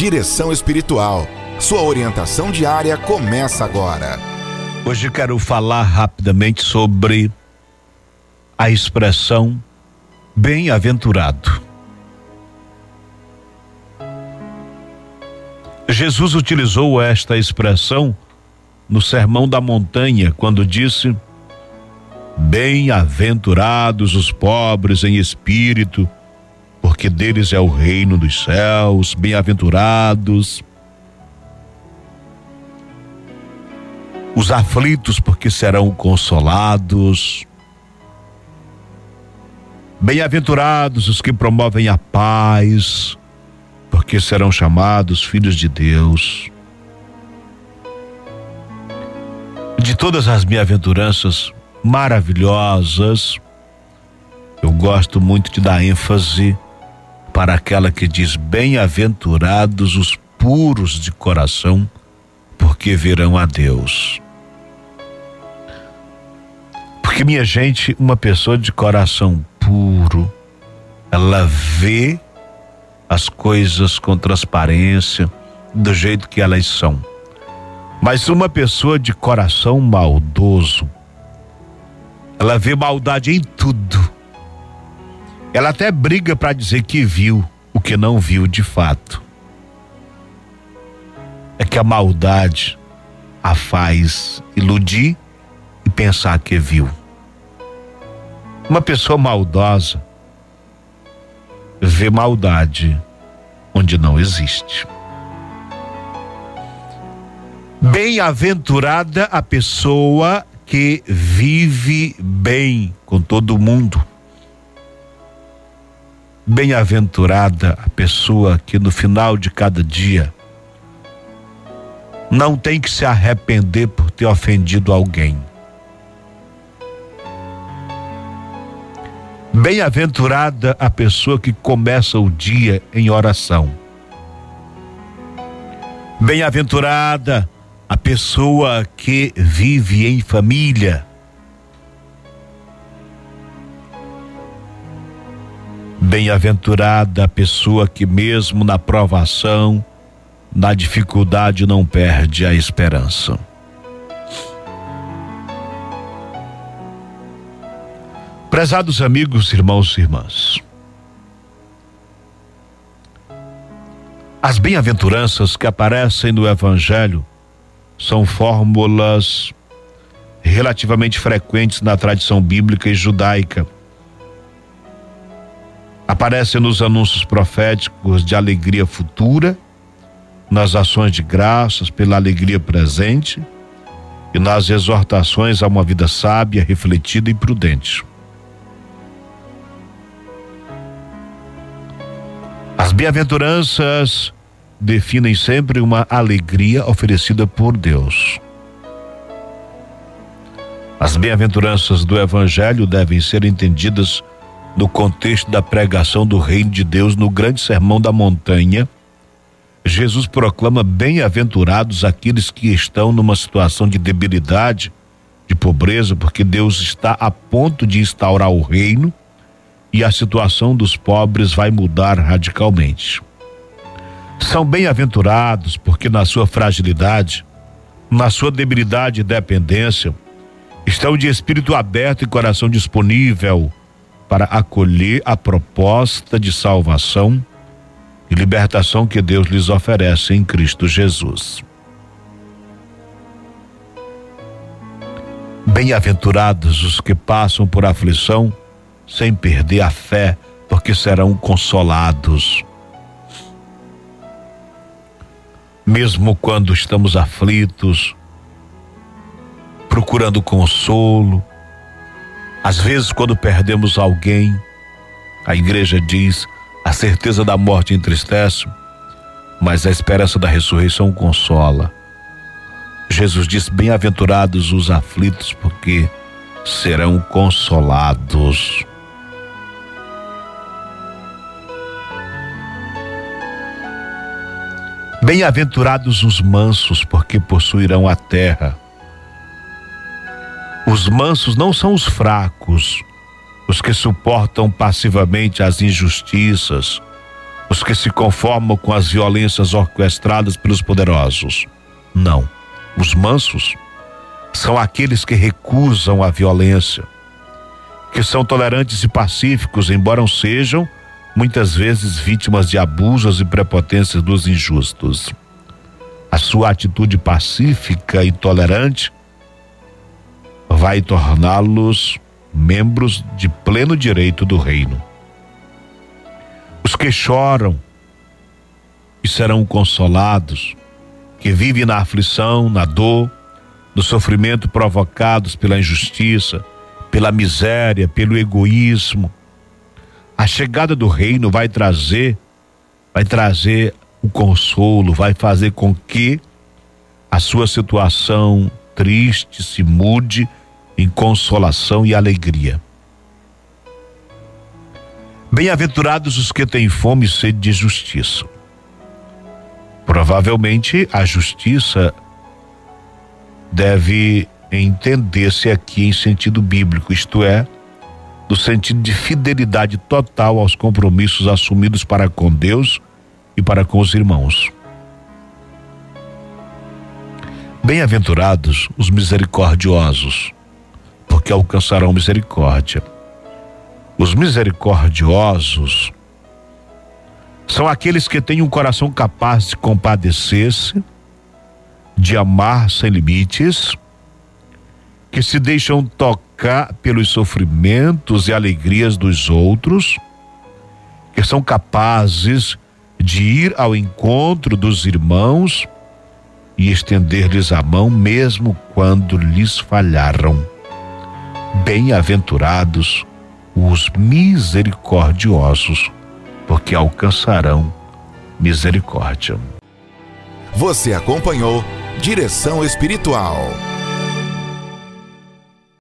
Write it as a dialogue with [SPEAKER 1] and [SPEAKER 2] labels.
[SPEAKER 1] Direção Espiritual. Sua orientação diária começa agora.
[SPEAKER 2] Hoje quero falar rapidamente sobre a expressão bem-aventurado. Jesus utilizou esta expressão no Sermão da Montanha, quando disse: Bem-aventurados os pobres em espírito, porque deles é o reino dos céus, bem-aventurados os aflitos, porque serão consolados. Bem-aventurados os que promovem a paz, porque serão chamados filhos de Deus. De todas as bem-aventuranças maravilhosas, eu gosto muito de dar ênfase para aquela que diz: Bem-aventurados os puros de coração, porque verão a Deus. Porque, minha gente, uma pessoa de coração puro, ela vê as coisas com transparência, do jeito que elas são. Mas uma pessoa de coração maldoso, ela vê maldade em tudo. Ela até briga para dizer que viu o que não viu de fato. É que a maldade a faz iludir e pensar que viu. Uma pessoa maldosa vê maldade onde não existe. Bem-aventurada a pessoa que vive bem com todo mundo. Bem-aventurada a pessoa que no final de cada dia não tem que se arrepender por ter ofendido alguém. Bem-aventurada a pessoa que começa o dia em oração. Bem-aventurada a pessoa que vive em família. Bem-aventurada a pessoa que, mesmo na provação, na dificuldade, não perde a esperança. Prezados amigos, irmãos e irmãs, as bem-aventuranças que aparecem no Evangelho são fórmulas relativamente frequentes na tradição bíblica e judaica. Aparecem nos anúncios proféticos de alegria futura, nas ações de graças pela alegria presente e nas exortações a uma vida sábia, refletida e prudente. As bem-aventuranças definem sempre uma alegria oferecida por Deus. As bem-aventuranças do Evangelho devem ser entendidas no contexto da pregação do Reino de Deus no Grande Sermão da Montanha. Jesus proclama bem-aventurados aqueles que estão numa situação de debilidade, de pobreza, porque Deus está a ponto de instaurar o reino e a situação dos pobres vai mudar radicalmente. São bem-aventurados porque, na sua fragilidade, na sua debilidade e dependência, estão de espírito aberto e coração disponível para acolher a proposta de salvação e libertação que Deus lhes oferece em Cristo Jesus. Bem-aventurados os que passam por aflição sem perder a fé, porque serão consolados. Mesmo quando estamos aflitos, procurando consolo, às vezes quando perdemos alguém, a igreja diz: a certeza da morte entristece, mas a esperança da ressurreição consola. Jesus diz: Bem-aventurados os aflitos, porque serão consolados. Bem-aventurados os mansos, porque possuirão a terra. Os mansos não são os fracos, os que suportam passivamente as injustiças, os que se conformam com as violências orquestradas pelos poderosos. Não. Os mansos são aqueles que recusam a violência, que são tolerantes e pacíficos, embora sejam muitas vezes vítimas de abusos e prepotências dos injustos. A sua atitude pacífica e tolerante vai torná-los membros de pleno direito do reino. Os que choram e serão consolados, que vivem na aflição, na dor, no sofrimento provocados pela injustiça, pela miséria, pelo egoísmo. A chegada do reino vai trazer vai trazer o consolo, vai fazer com que a sua situação triste se mude em consolação e alegria. Bem-aventurados os que têm fome e sede de justiça. Provavelmente a justiça deve entender-se aqui em sentido bíblico, isto é, no sentido de fidelidade total aos compromissos assumidos para com Deus e para com os irmãos. Bem-aventurados os misericordiosos, porque alcançarão misericórdia. Os misericordiosos são aqueles que têm um coração capaz de compadecer-se, de amar sem limites, que se deixam tocar pelos sofrimentos e alegrias dos outros, que são capazes de ir ao encontro dos irmãos e estender-lhes a mão mesmo quando lhes falharam. Bem-aventurados os misericordiosos, porque alcançarão misericórdia.
[SPEAKER 1] Você acompanhou Direção Espiritual.